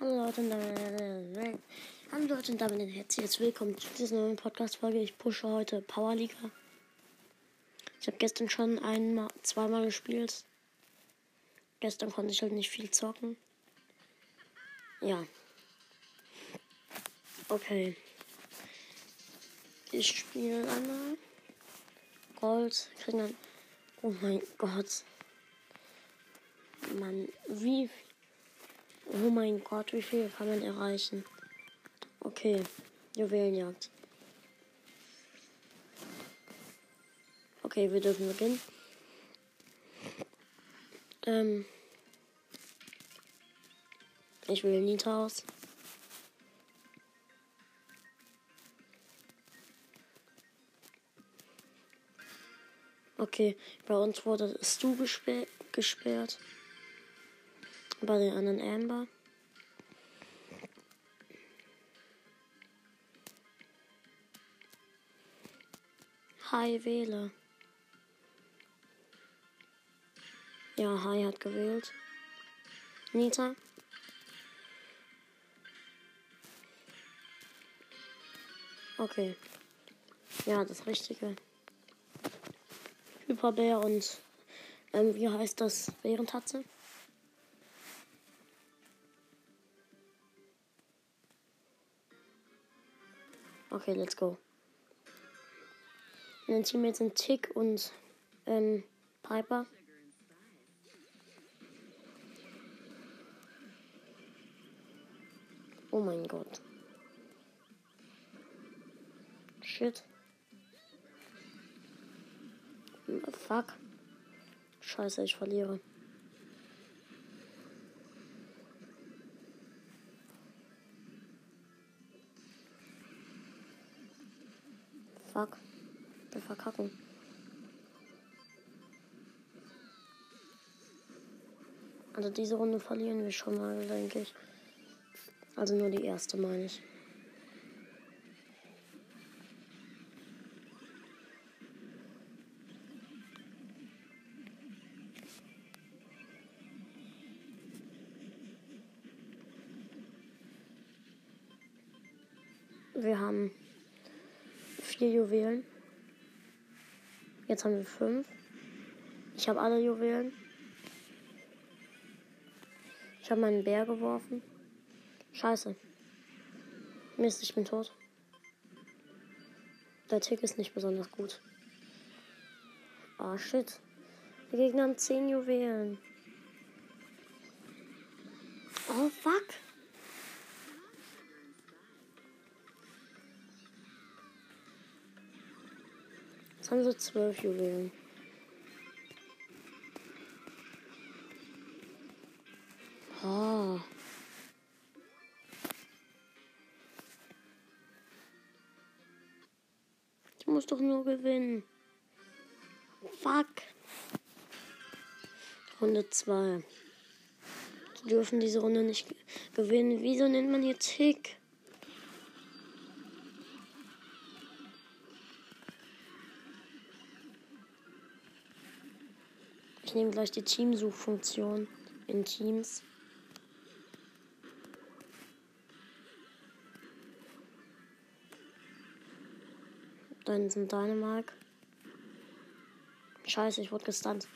Hallo Leute und damit, Hallo Leute und damit ein herzliches Willkommen zu dieser neuen Podcast-Folge. Ich pushe heute Powerliga. Ich habe gestern schon einmal, zweimal gespielt. Gestern konnte ich halt nicht viel zocken. Ja. Okay. Ich spiele einmal. Gold. Kriegen dann. Oh mein Gott. Mann, wie. Oh mein Gott, wie viel kann man erreichen? Okay, Juwelenjagd. Okay, wir dürfen beginnen. Ähm. Ich will Nita aus. Okay, bei uns wurde Stu gesperrt. Bei den anderen Amber. Hi, wähle. Ja, Hi hat gewählt. Nita. Okay. Ja, das Richtige. Hyperbär und ähm, wie heißt das? Bärentatze? Okay, let's go. In den Teammates sind Tick und ähm, Piper. Oh mein Gott. Shit. Fuck. Scheiße, ich verliere. Fuck. Wir verkacken. Also diese Runde verlieren wir schon mal, denke ich. Also nur die erste, meine ich. Jetzt haben wir fünf. Ich habe alle Juwelen. Ich habe meinen Bär geworfen. Scheiße. Mist, ich bin tot. Der Tick ist nicht besonders gut. Oh, shit. Der Gegner hat 10 Juwelen. Oh, fuck. Jetzt haben sie 12 Juwelen. Oh. Ich muss doch nur gewinnen. Fuck. Runde 2. Sie dürfen diese Runde nicht gewinnen. Wieso nennt man hier Tick? Ich nehme gleich die Teamsuchfunktion in Teams. Dann sind deine Mark. Scheiße, ich wurde gestunt.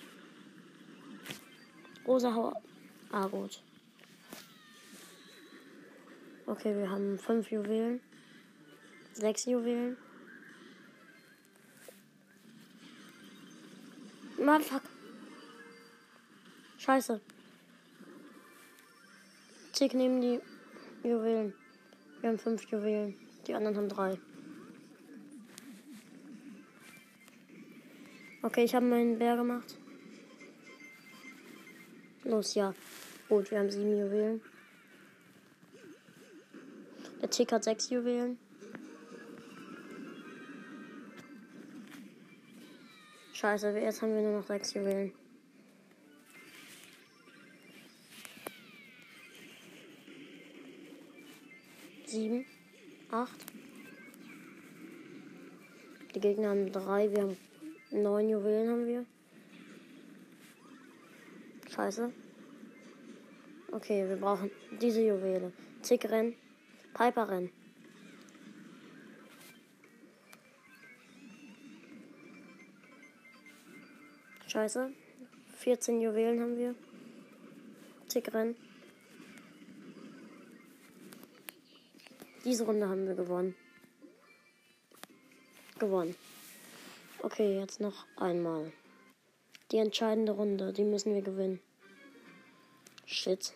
Rosa Hauer. Ah, gut. Okay, wir haben fünf Juwelen. Sechs Juwelen. Mann, fuck. Scheiße. Tick nehmen die Juwelen. Wir haben fünf Juwelen. Die anderen haben drei. Okay, ich habe meinen Bär gemacht. Los, ja. Gut, wir haben sieben Juwelen. Der Tick hat sechs Juwelen. Scheiße, jetzt haben wir nur noch sechs Juwelen. Sieben, acht. Die Gegner haben drei, wir haben Neun Juwelen haben wir. Scheiße. Okay, wir brauchen Diese Juwele. Tick renn. Piper renn. Scheiße. 14 Juwelen haben wir. Tick renn. Diese Runde haben wir gewonnen. Gewonnen. Okay, jetzt noch einmal. Die entscheidende Runde, die müssen wir gewinnen. Shit.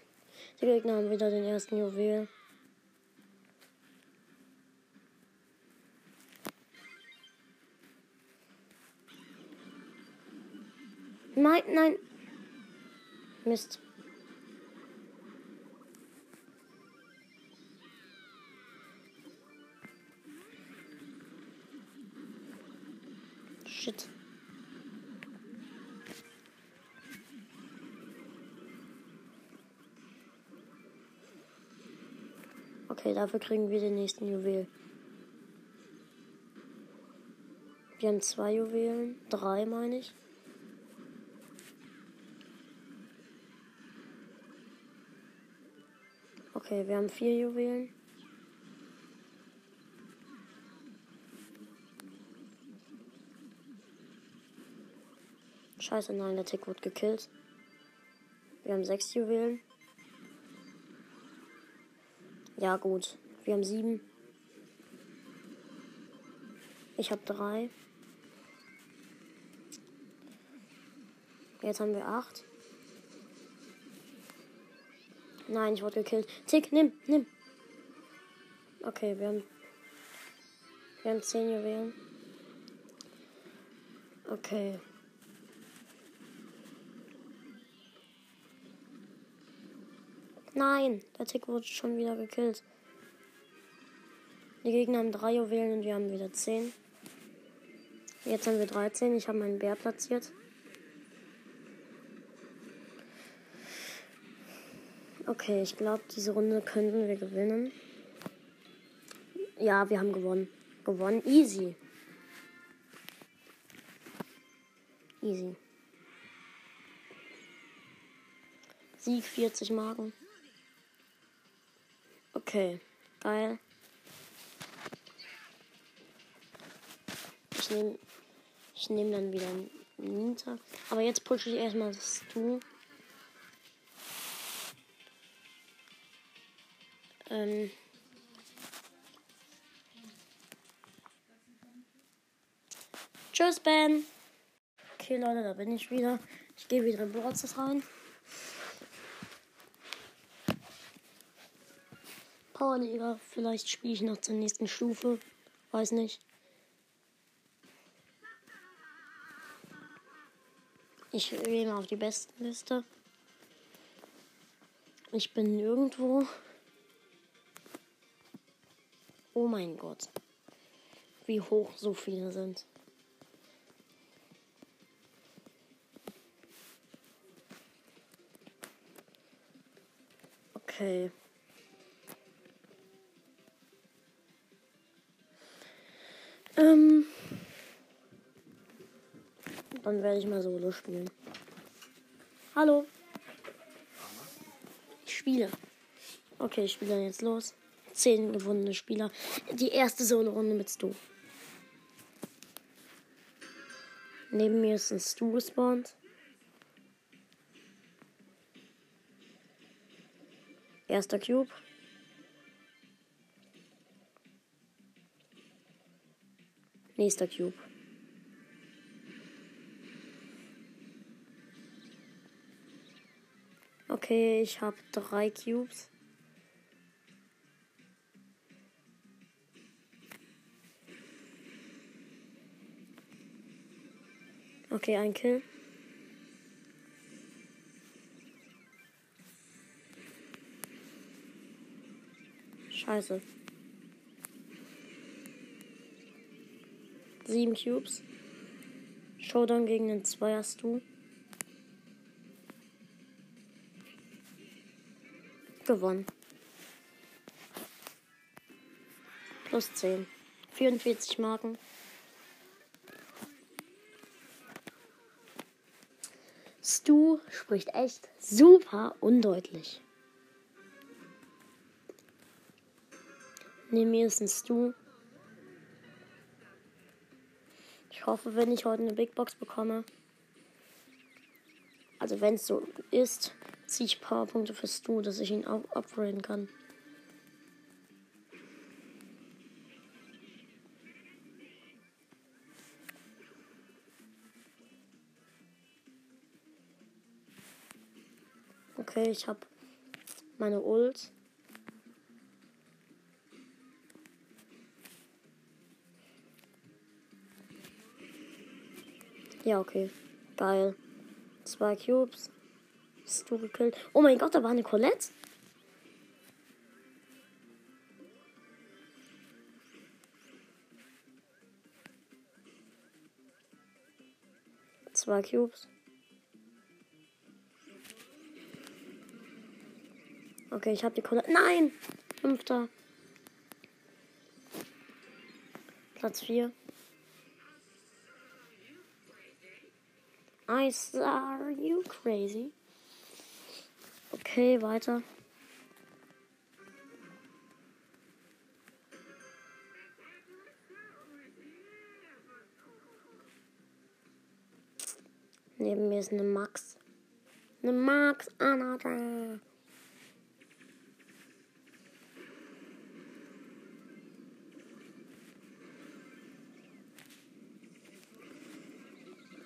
Die Gegner haben wieder den ersten Juwel. Nein, nein. Mist. Okay, dafür kriegen wir den nächsten Juwel. Wir haben zwei Juwelen. Drei, meine ich. Okay, wir haben vier Juwelen. Scheiße, nein, der Tick wurde gekillt. Wir haben sechs Juwelen. Ja, gut. Wir haben sieben. Ich habe drei. Jetzt haben wir acht. Nein, ich wurde gekillt. Tick, nimm, nimm. Okay, wir haben. Wir haben zehn Juwelen. Okay. Nein, der Tick wurde schon wieder gekillt. Die Gegner haben drei Juwelen und wir haben wieder zehn. Jetzt haben wir 13. Ich habe meinen Bär platziert. Okay, ich glaube, diese Runde könnten wir gewinnen. Ja, wir haben gewonnen. Gewonnen. Easy. Easy. Sieg 40 Marken. Okay, geil. Ich nehme ich nehm dann wieder einen Nita. Aber jetzt pushe ich erstmal das Du. Ähm. Tschüss, Ben. Okay, Leute, da bin ich wieder. Ich gehe wieder in Brawlers rein. Powerliga. Vielleicht spiele ich noch zur nächsten Stufe. Weiß nicht. Ich gehe mal auf die besten Liste. Ich bin nirgendwo. Oh mein Gott. Wie hoch so viele sind. Okay. Dann werde ich mal Solo spielen. Hallo. Ich spiele. Okay, ich spiele jetzt los. Zehn gewonnene Spieler. Die erste Solo-Runde mit Stu. Neben mir ist ein Stu gespawnt. Erster Cube. Nächster Cube. Okay, ich habe drei Cubes. Okay, ein Kill. Scheiße. Sieben Cubes. Showdown gegen den Zweier hast Gewonnen. Plus 10. 44 Marken. Stu spricht echt super undeutlich. Neben mir ist ein Stu. Ich hoffe, wenn ich heute eine Big Box bekomme. Also wenn es so ist, ziehe ich Powerpunkte für Stu, dass ich ihn auch upgraden kann. Okay, ich habe meine Ult. Ja, okay. Geil. Zwei Cubes. Du gekillt? Oh mein Gott, da war eine Colette. Zwei Cubes. Okay, ich habe die Colette. Nein! Fünfter. Platz vier. Ice, are you crazy? Okay, weiter. Neben mir ist eine Max. Eine Max Anata.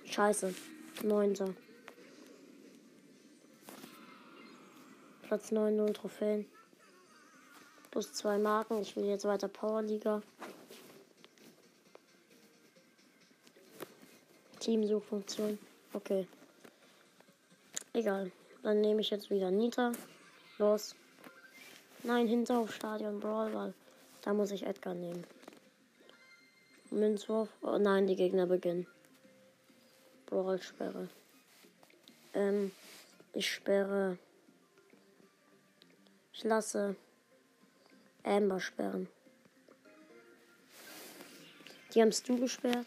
Scheiße. Neunter. Platz 9, 0 Trophäen. Plus zwei Marken. Ich will jetzt weiter Powerliga. Teamsuchfunktion. Okay. Egal. Dann nehme ich jetzt wieder Nita. Los. Nein, Hinterhof Stadion Brawl, weil da muss ich Edgar nehmen. Münzwurf. Oh nein, die Gegner beginnen. Brawl-Sperre. Ähm, ich sperre. Ich lasse Amber sperren. Die haben du gesperrt.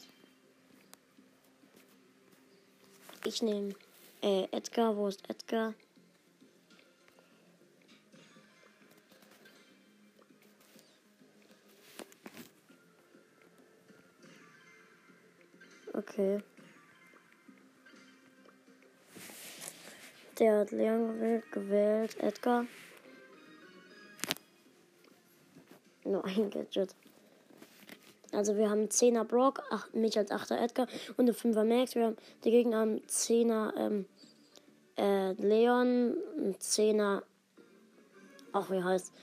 Ich nehme äh, Edgar. Wo ist Edgar? Okay. Der hat Leon gewählt. Edgar. Nur ein Gadget. Also wir haben 10er Brock, 8, mich als 8er Edgar und eine 5er Max. Wir haben, die Gegner haben 10er ähm, äh, Leon, ein 10er, ach wie heißt,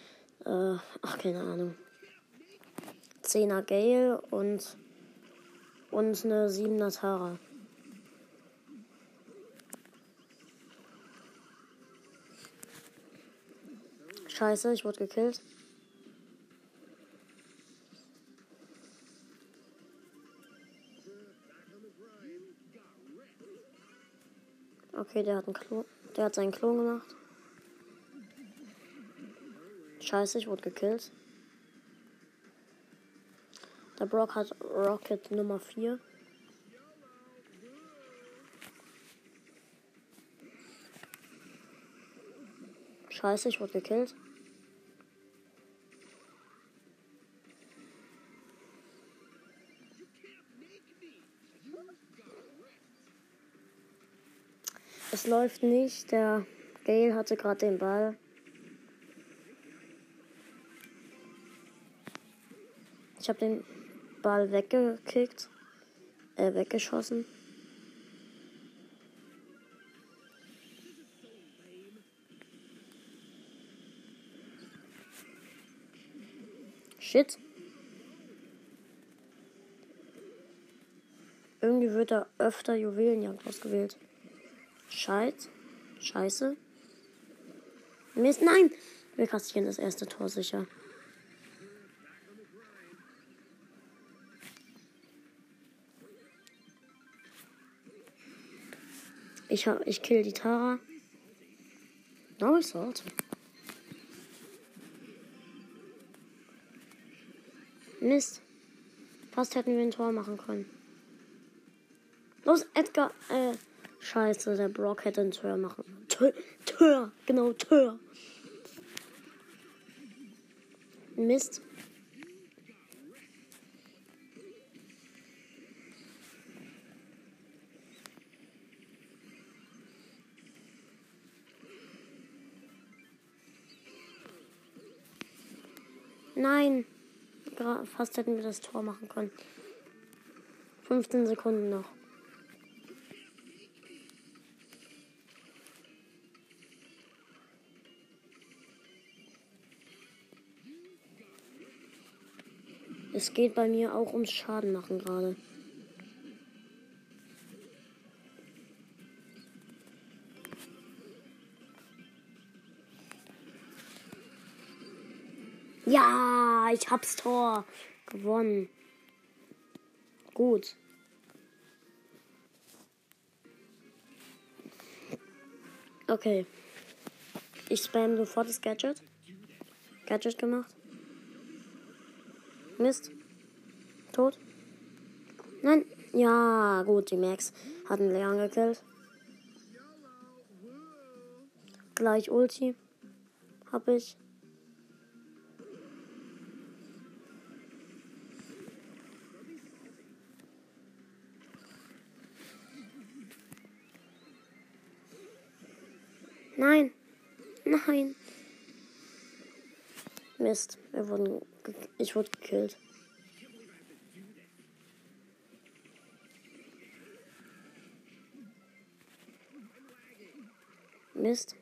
äh, ach keine Ahnung. 10er Gale und, und eine 7er Tara. Scheiße, ich wurde gekillt. Okay, der hat einen Klon. Der hat seinen Klon gemacht. Scheiße, ich wurde gekillt. Der Brock hat Rocket Nummer 4. Scheiße, ich wurde gekillt. Läuft nicht. Der Gale hatte gerade den Ball. Ich habe den Ball weggekickt. Äh, weggeschossen. Shit. Irgendwie wird da öfter Juwelenjagd ausgewählt. Scheiß. Scheiße. Mist, nein! Wir kassieren das erste Tor sicher. Ich, hab, ich kill die Tara. No, ich sollte. Mist. Fast hätten wir ein Tor machen können. Los, Edgar. Äh, Scheiße, der Brock hätte ein Tür machen. Tür, Tür, genau, Tür. Mist. Nein. Fast hätten wir das Tor machen können. 15 Sekunden noch. Es geht bei mir auch ums Schaden machen gerade. Ja, ich hab's Tor gewonnen. Gut. Okay. Ich spam sofort das Gadget. Gadget gemacht. Mist. Tot. Nein. Ja, gut, die Max hat einen Leon gekillt. Gleich Ulti. Hab ich. Mist. Wurden ich wurde gekillt. Mist.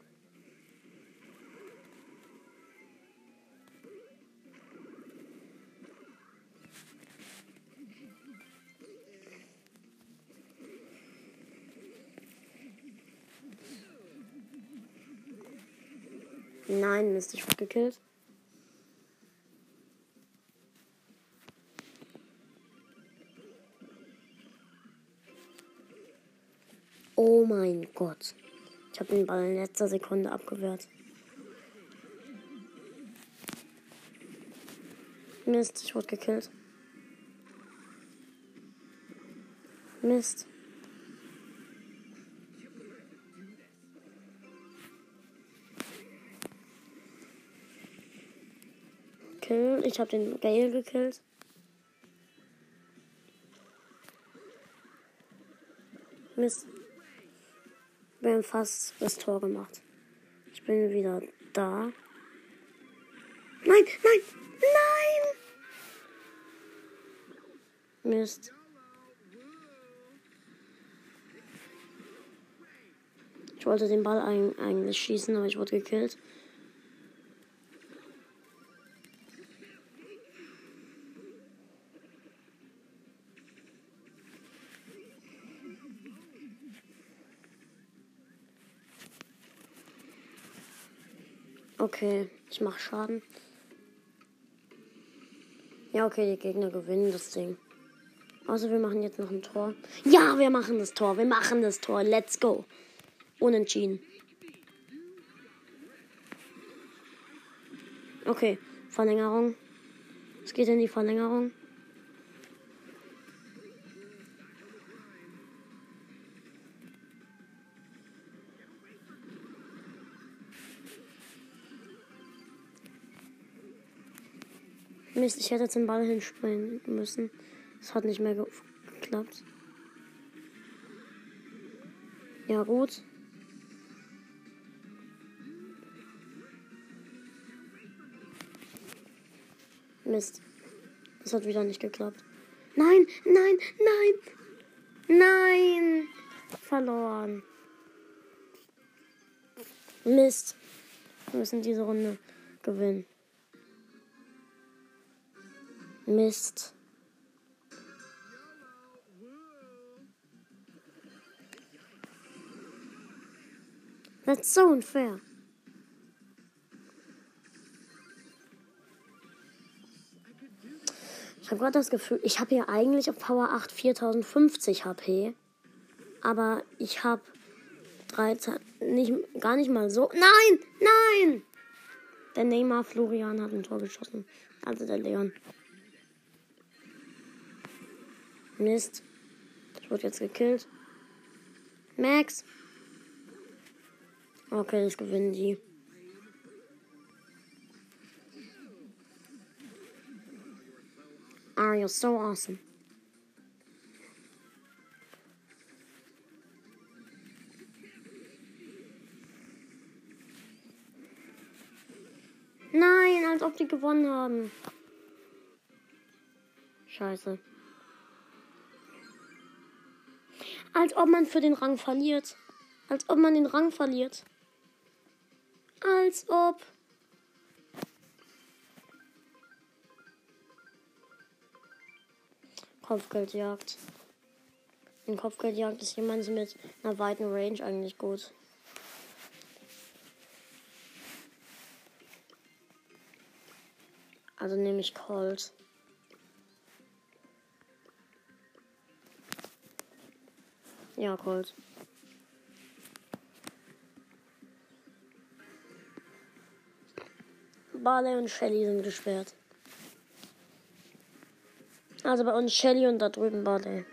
Nein, Mist, ich wurde gekillt. Gott. Ich habe den Ball in letzter Sekunde abgewehrt. Mist, ich wurde gekillt. Mist. Kill. Ich habe den Gale gekillt. Mist. Fast das Tor gemacht. Ich bin wieder da. Nein, nein, nein! Mist. Ich wollte den Ball eigentlich schießen, aber ich wurde gekillt. Okay, ich mach Schaden. Ja, okay, die Gegner gewinnen das Ding. Also wir machen jetzt noch ein Tor. Ja, wir machen das Tor. Wir machen das Tor. Let's go. Unentschieden. Okay, Verlängerung. Es geht in die Verlängerung. Mist, ich hätte zum Ball hinspringen müssen. Es hat nicht mehr ge geklappt. Ja, gut. Mist. Das hat wieder nicht geklappt. Nein, nein, nein. Nein. Verloren. Mist. Wir müssen diese Runde gewinnen. Mist. That's so unfair. Ich habe gerade das Gefühl, ich habe hier eigentlich auf Power 8 4050 HP. Aber ich habe 13, nicht, gar nicht mal so. Nein, nein! Der Neymar Florian hat ein Tor geschossen. Also der Leon. Mist. Ich wurde jetzt gekillt. Max. Okay, das gewinnen die. Ah, you're so awesome. Nein, als ob die gewonnen haben. Scheiße. Als ob man für den Rang verliert. Als ob man den Rang verliert. Als ob. Kopfgeldjagd. In Kopfgeldjagd ist jemand mit einer weiten Range eigentlich gut. Also nehme ich Colt. Ja, Colt. Barley und Shelly sind gesperrt. Also bei uns Shelly und da drüben Barley.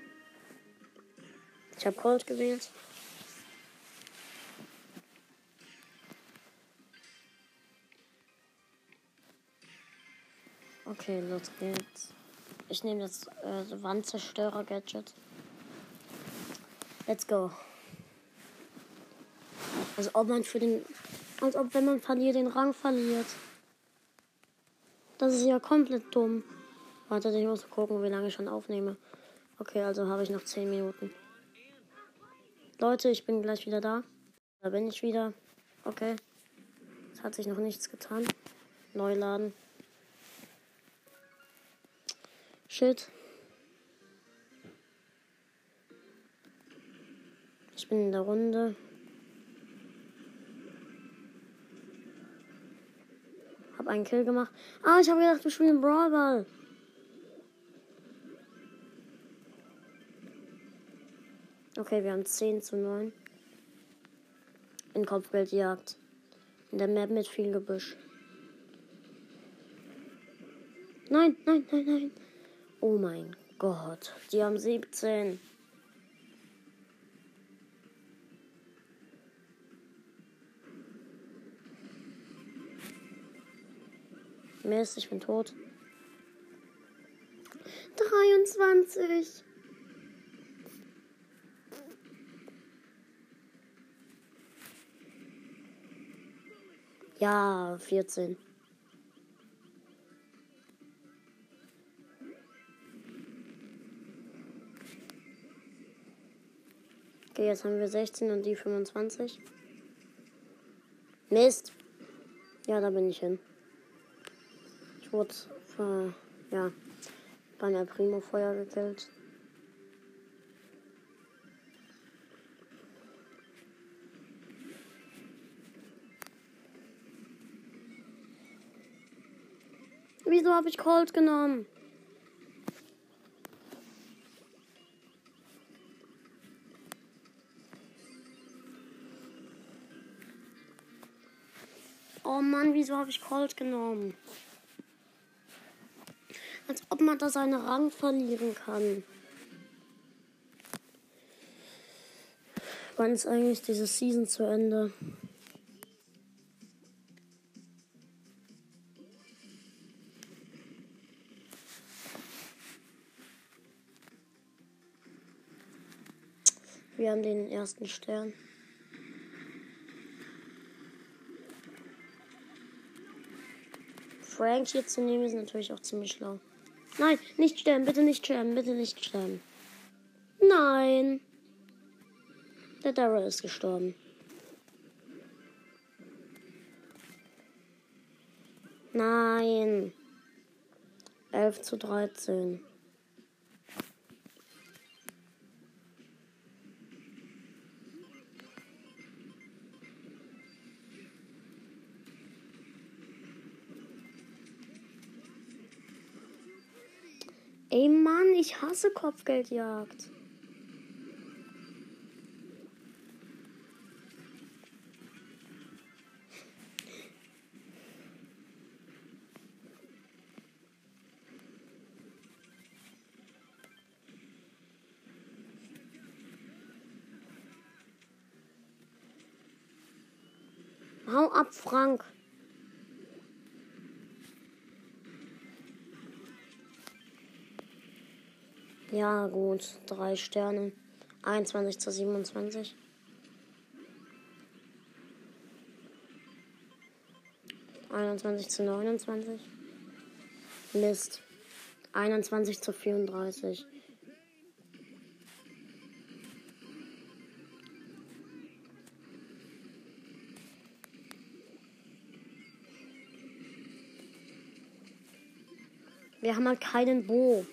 Ich habe Colt gewählt. Okay, los geht's. Ich nehme das äh, Wandzerstörer-Gadget. Let's go. Als ob man für den. Als ob wenn man verliert, den Rang verliert. Das ist ja komplett dumm. Warte, ich muss gucken, wie lange ich schon aufnehme. Okay, also habe ich noch 10 Minuten. Leute, ich bin gleich wieder da. Da bin ich wieder. Okay. Es hat sich noch nichts getan. Neu laden. Shit. Bin in der Runde. Hab einen Kill gemacht. Ah, ich habe gedacht, wir spielen Brawlball. Okay, wir haben 10 zu 9. In Kopfgeldjagd. In der Map mit viel Gebüsch. Nein, nein, nein, nein. Oh mein Gott. Die haben 17. Mist, ich bin tot. 23. Ja, 14. Okay, jetzt haben wir 16 und die 25. Mist. Ja, da bin ich hin wurde äh, ja, bei einer Primo Feuer gekillt. Wieso habe ich Colt genommen? Oh Mann, wieso habe ich Colt genommen? Als ob man da seinen Rang verlieren kann. Wann ist eigentlich diese Season zu Ende? Wir haben den ersten Stern. Frank hier zu nehmen ist natürlich auch ziemlich schlau. Nein, nicht sterben, bitte nicht sterben, bitte nicht sterben. Nein. Der Daryl ist gestorben. Nein. 11 zu 13. Ey Mann, ich hasse Kopfgeldjagd. Hau ab, Frank. Ja, gut. Drei Sterne. 21 zu 27. 21 zu 29. Mist. 21 zu 34. Wir haben halt keinen Bo.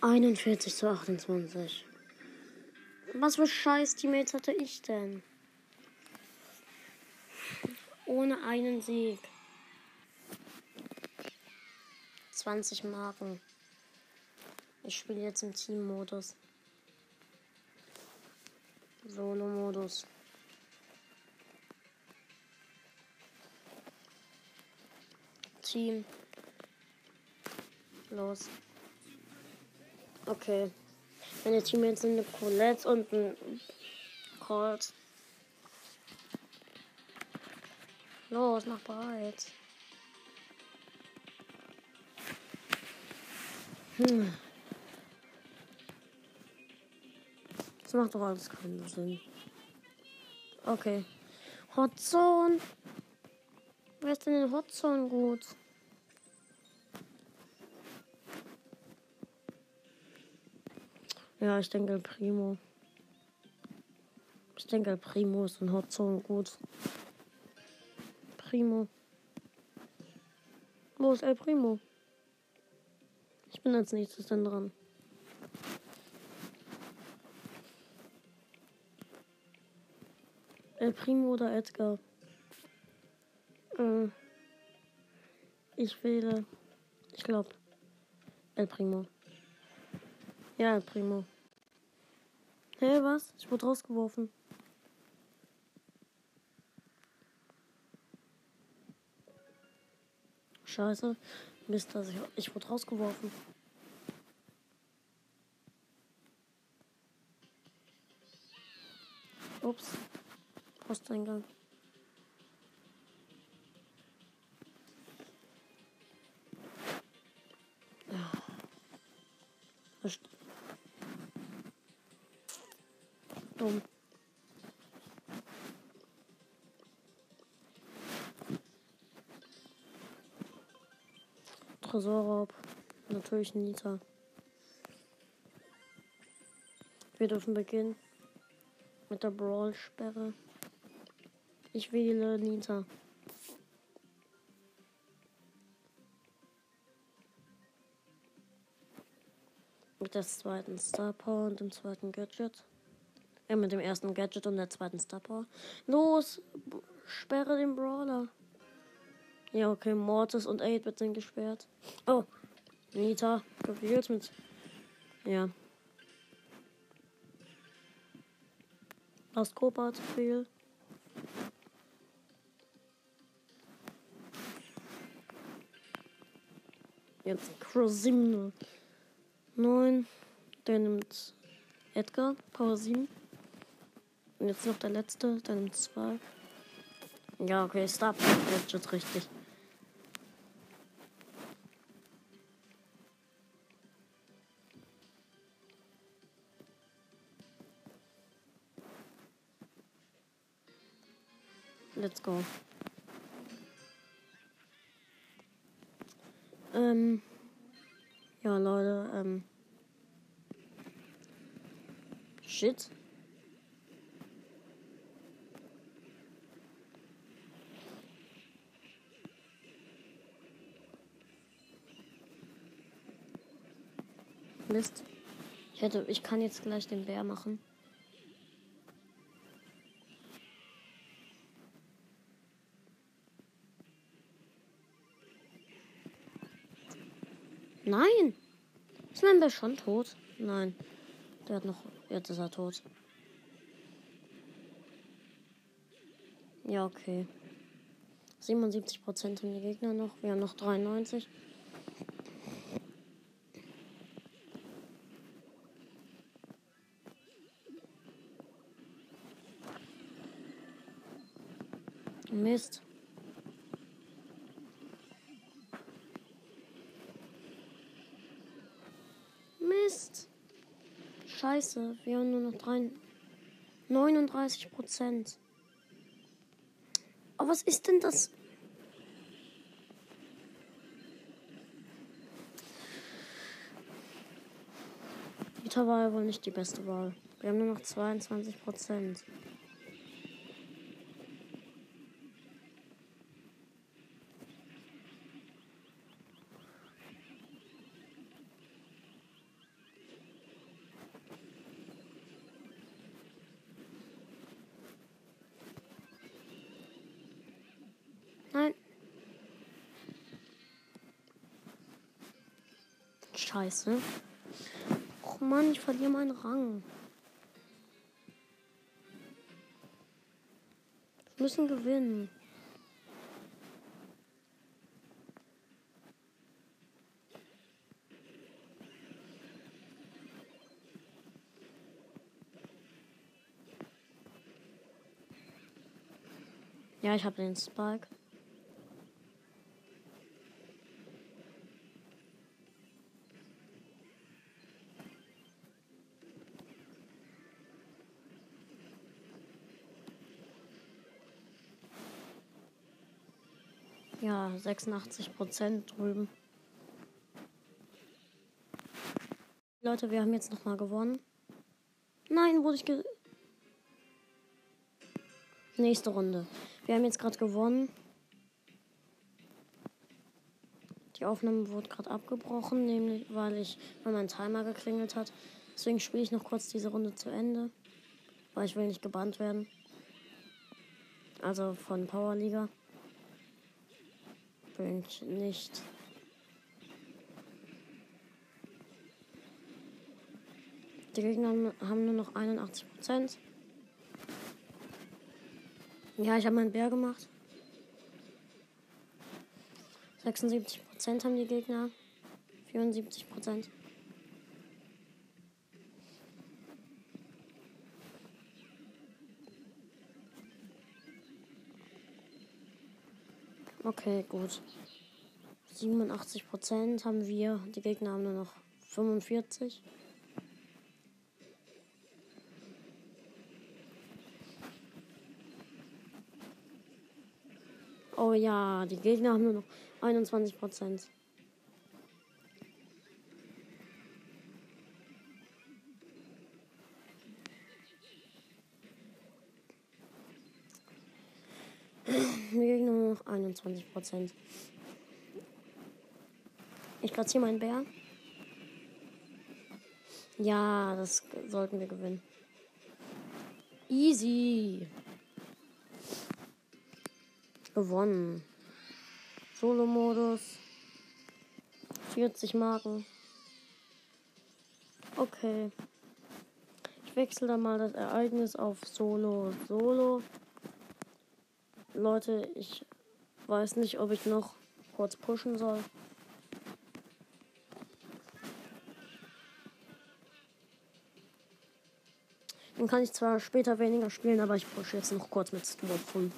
41 zu 28. Was für scheiß Teammates hatte ich denn? Ohne einen Sieg. 20 Marken. Ich spiele jetzt im Team-Modus. Solo-Modus. Team. Los. Okay. Meine Teammates sind eine Colette und ein Colt. Los, mach bereit. Hm. Das macht doch alles keinen Sinn. Okay. Hotzone. Wer ist denn in Hotzone gut? Ja, ich denke Primo. Ich denke Primo ist in Hotzone gut. Primo. Wo ist El Primo? Ich bin als nächstes dann dran. El Primo oder Edgar? Äh, ich wähle. Ich glaube. El Primo. Ja, Primo. Hä, hey, was? Ich wurde rausgeworfen. Scheiße. Mist, also ich, ich wurde rausgeworfen. Ups. Posteingang. Ja. Dumm. Tresorraub. Natürlich Nita. Wir dürfen beginnen mit der Brawl-Sperre. Ich wähle Nita. Mit der zweiten Star Power und dem zweiten Gadget. Äh, mit dem ersten Gadget und der zweiten Star Power. Los! Sperre den Brawler. Ja, okay, Mortis und 8-Bit sind gesperrt. Oh, Nita, gewählt mit. Ja. Last Copa zu viel. Jetzt Cross 7. 9. Der nimmt Edgar, Power 7. Und jetzt noch der letzte, nimmt 2. Ja, okay, Star Gadget richtig. Let's go. Ähm. Ja, Leute, ähm. Shit. Mist. Ich hätte, ich kann jetzt gleich den Bär machen. Nein! Ist mein Bär schon tot? Nein. Der hat noch. Jetzt ist er tot. Ja, okay. 77% haben die Gegner noch. Wir haben noch 93. Mist. Mist. Scheiße, wir haben nur noch 3, 39 Prozent. Aber was ist denn das? Vita war wohl nicht die beste Wahl. Wir haben nur noch 22 Prozent. Nein. Scheiße. Och Mann, ich verliere meinen Rang. Wir müssen gewinnen. Ja, ich habe den Spike. Ja, 86 Prozent drüben. Leute, wir haben jetzt noch mal gewonnen. Nein, wurde ich ge Nächste Runde. Wir haben jetzt gerade gewonnen. Die Aufnahme wurde gerade abgebrochen, nämlich weil ich, weil mein Timer geklingelt hat. Deswegen spiele ich noch kurz diese Runde zu Ende, weil ich will nicht gebannt werden. Also von Powerliga. Ich nicht. Die Gegner haben nur noch 81 Prozent. Ja, ich habe meinen Bär gemacht. 76 Prozent haben die Gegner. 74 Okay, gut. 87 Prozent haben wir. Die Gegner haben nur noch 45. Oh ja, die Gegner haben nur noch 21 25%. Ich platziere meinen Bär. Ja, das sollten wir gewinnen. Easy. Gewonnen. Solo-Modus. 40 Marken. Okay. Ich wechsle dann mal das Ereignis auf Solo. Solo. Leute, ich weiß nicht, ob ich noch kurz pushen soll. Dann kann ich zwar später weniger spielen, aber ich pushe jetzt noch kurz mit Stuart 5.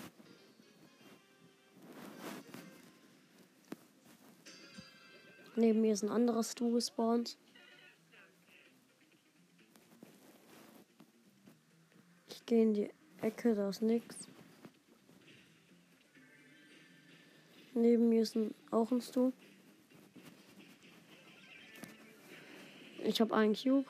Neben mir ist ein anderer Stu gespawnt. Ich gehe in die Ecke, da ist nix. Neben mir ist ein, auch ein Stu. Ich habe einen Cube.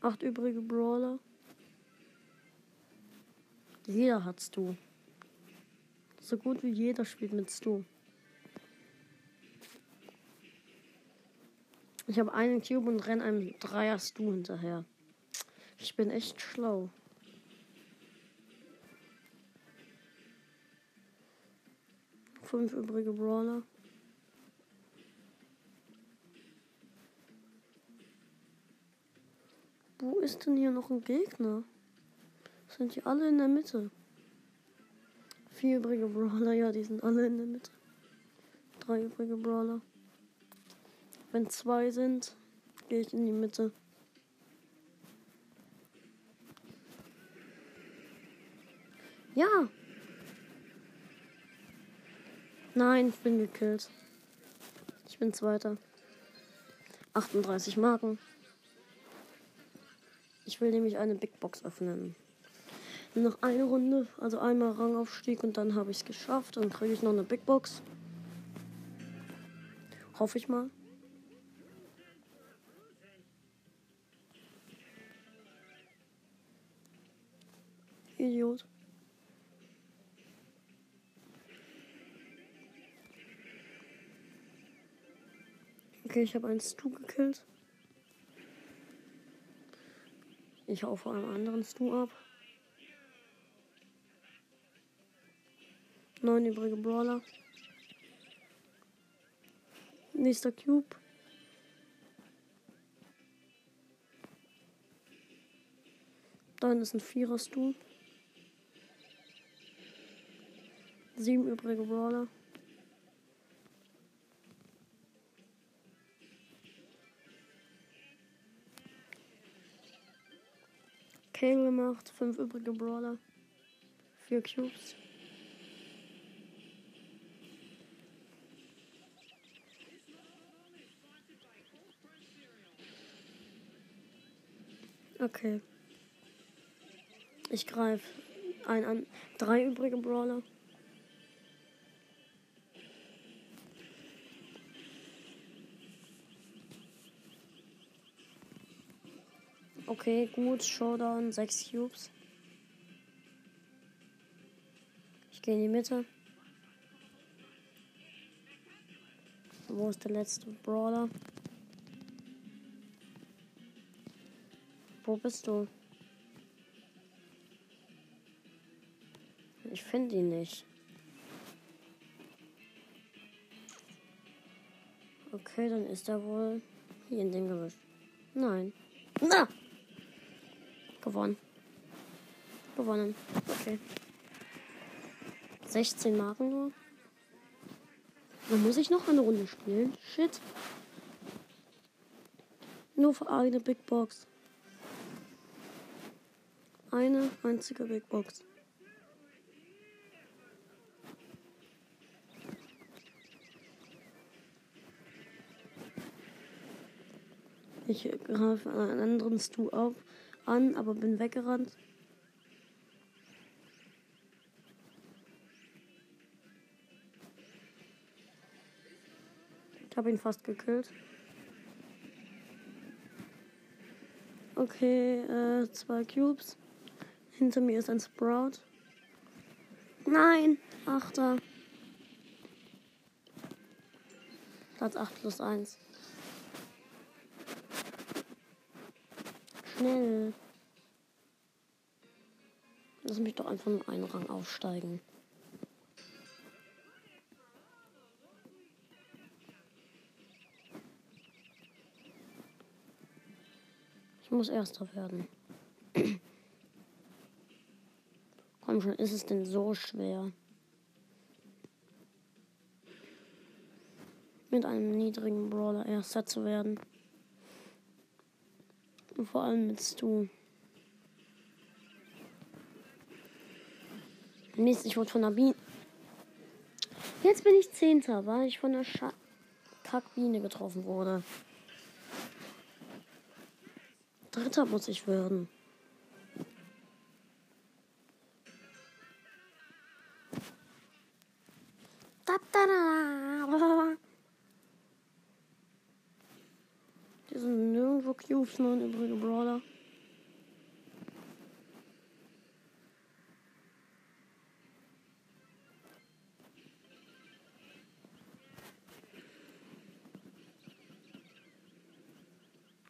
Acht übrige Brawler. Jeder hat Stu. So gut wie jeder spielt mit Stu. Ich habe einen Cube und renne einem Dreier Stu hinterher. Ich bin echt schlau. Fünf übrige Brawler. Wo ist denn hier noch ein Gegner? Sind die alle in der Mitte? Vier übrige Brawler, ja, die sind alle in der Mitte. Drei übrige Brawler. Wenn zwei sind, gehe ich in die Mitte. Ja. Nein, ich bin gekillt. Ich bin Zweiter. 38 Marken. Ich will nämlich eine Big Box öffnen. Noch eine Runde, also einmal Rangaufstieg und dann habe ich es geschafft. Dann kriege ich noch eine Big Box. Hoffe ich mal. Idiot. Okay, ich habe einen Stu gekillt. Ich hau vor einem anderen Stu ab. Neun übrige Brawler. Nächster Cube. Da ist ein Vierer Stu. Sieben übrige Brawler. Kill gemacht, fünf übrige Brawler. Vier Cubes. Okay. Ich greife ein an. Drei übrige Brawler. Okay, gut. Showdown. Sechs Cubes. Ich gehe in die Mitte. Wo ist der letzte Brawler? Wo bist du? Ich finde ihn nicht. Okay, dann ist er wohl hier in dem Gebüsch. Nein. Na! Gewonnen. Gewonnen. Okay. 16 Marken nur. Dann muss ich noch eine Runde spielen. Shit. Nur für eine Big Box. Eine einzige Big Box. Ich greife einen anderen Stu auf, an, aber bin weggerannt. Ich habe ihn fast gekillt. Okay, äh, zwei Cubes. Hinter mir ist ein Sprout. Nein, Achter. Platz 8 plus 1. Schnell. Lass mich doch einfach nur einen Rang aufsteigen. Ich muss erster werden. Komm schon, ist es denn so schwer? Mit einem niedrigen Brawler erster zu werden. Vor allem mit Stu. Mist, ich wurde von der Biene. Jetzt bin ich Zehnter, weil ich von der Scha Kackbiene getroffen wurde. Dritter muss ich werden. Da, nirgendwo Cubes, nur ein übrige Brawler.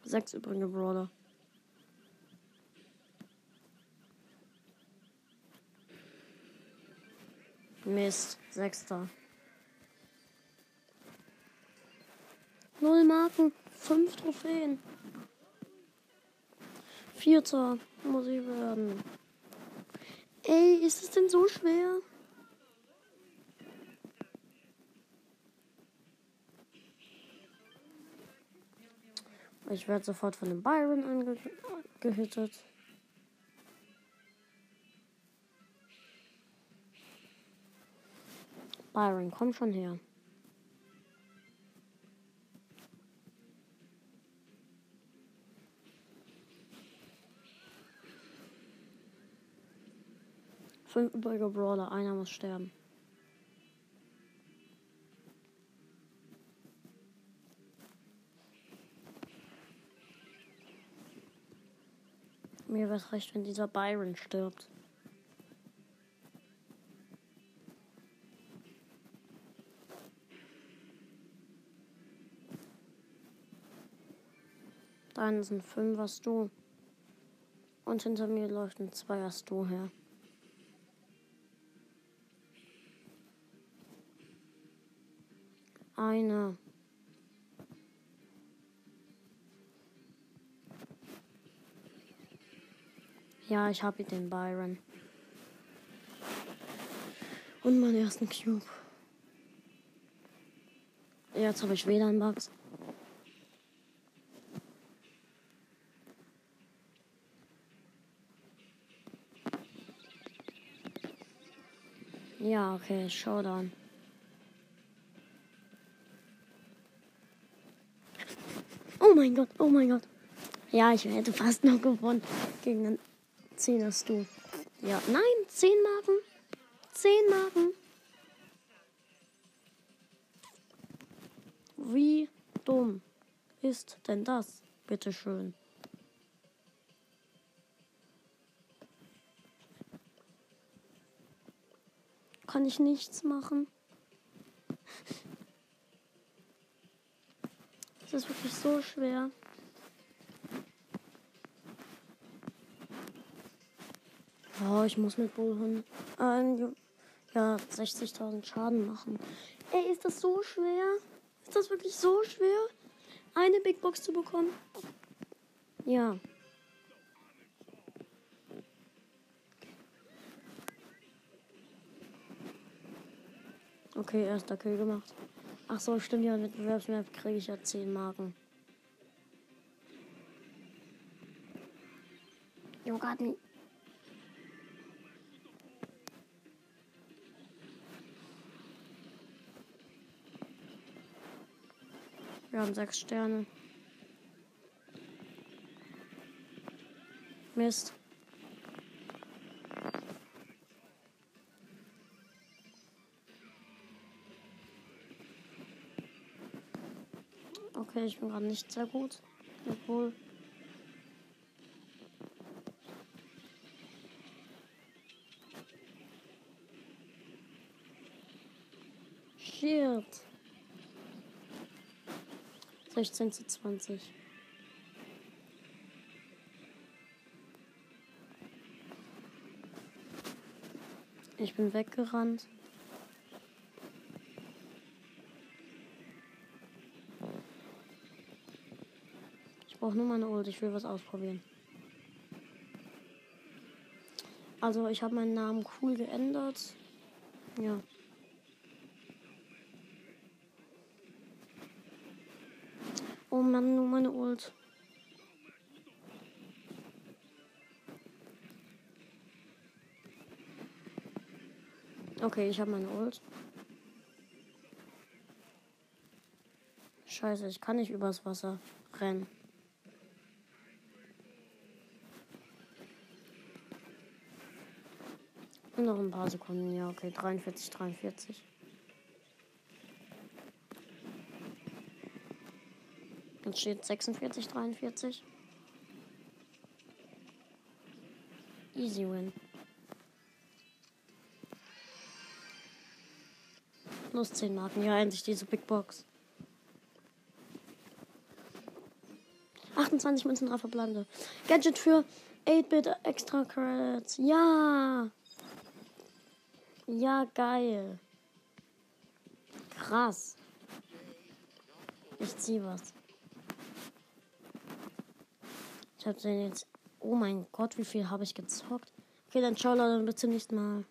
Sechs übrige Brawler. Mist, sechster. Null Marken, fünf Trophäen. Vierter muss ich werden. Ey, ist es denn so schwer? Ich werde sofort von dem Byron angehittet. Byron, komm schon her. Fünf übrige Brawler, einer muss sterben. Mir wäre recht, wenn dieser Byron stirbt. Deine sind fünf, was du. Und hinter mir läuft ein Zweier her. ich habe den Byron. Und meinen ersten Cube. Jetzt habe ich wieder einen Bugs. Ja, okay, Showdown. Oh mein Gott, oh mein Gott. Ja, ich hätte fast noch gewonnen gegen einen 10 hast du. Ja, nein, 10 Marken. 10 Marken. Wie dumm ist denn das? Bitte schön. Kann ich nichts machen? Das ist wirklich so schwer. Oh, ich muss mit Bullhund äh, ja, 60.000 Schaden machen. Ey, ist das so schwer? Ist das wirklich so schwer, eine Big Box zu bekommen? Ja. Okay, erster Kill gemacht. Ach so, stimmt ja, mit Wettbewerbsmap kriege ich ja 10 Marken. Jo, gerade Wir haben sechs Sterne. Mist. Okay, ich bin gerade nicht sehr gut. Obwohl. Shit. 16 zu 20. Ich bin weggerannt. Ich brauche nur meine Ult. Ich will was ausprobieren. Also ich habe meinen Namen cool geändert. Ja. Oh Mann, nur meine Ult. Okay, ich habe meine Ult. Scheiße, ich kann nicht übers Wasser rennen. noch ein paar Sekunden. Ja, okay. 43, 43. Jetzt steht 46, 43. Easy win. Plus 10 Marken. Ja, endlich diese Big Box. 28 Münzen, 3 verbleibende. Gadget für 8-Bit Extra Credits. Ja! Ja, geil. Krass. Ich zieh was. Ich habe den jetzt. Oh mein Gott, wie viel habe ich gezockt? Okay, dann ciao Leute, bis zum nächsten Mal.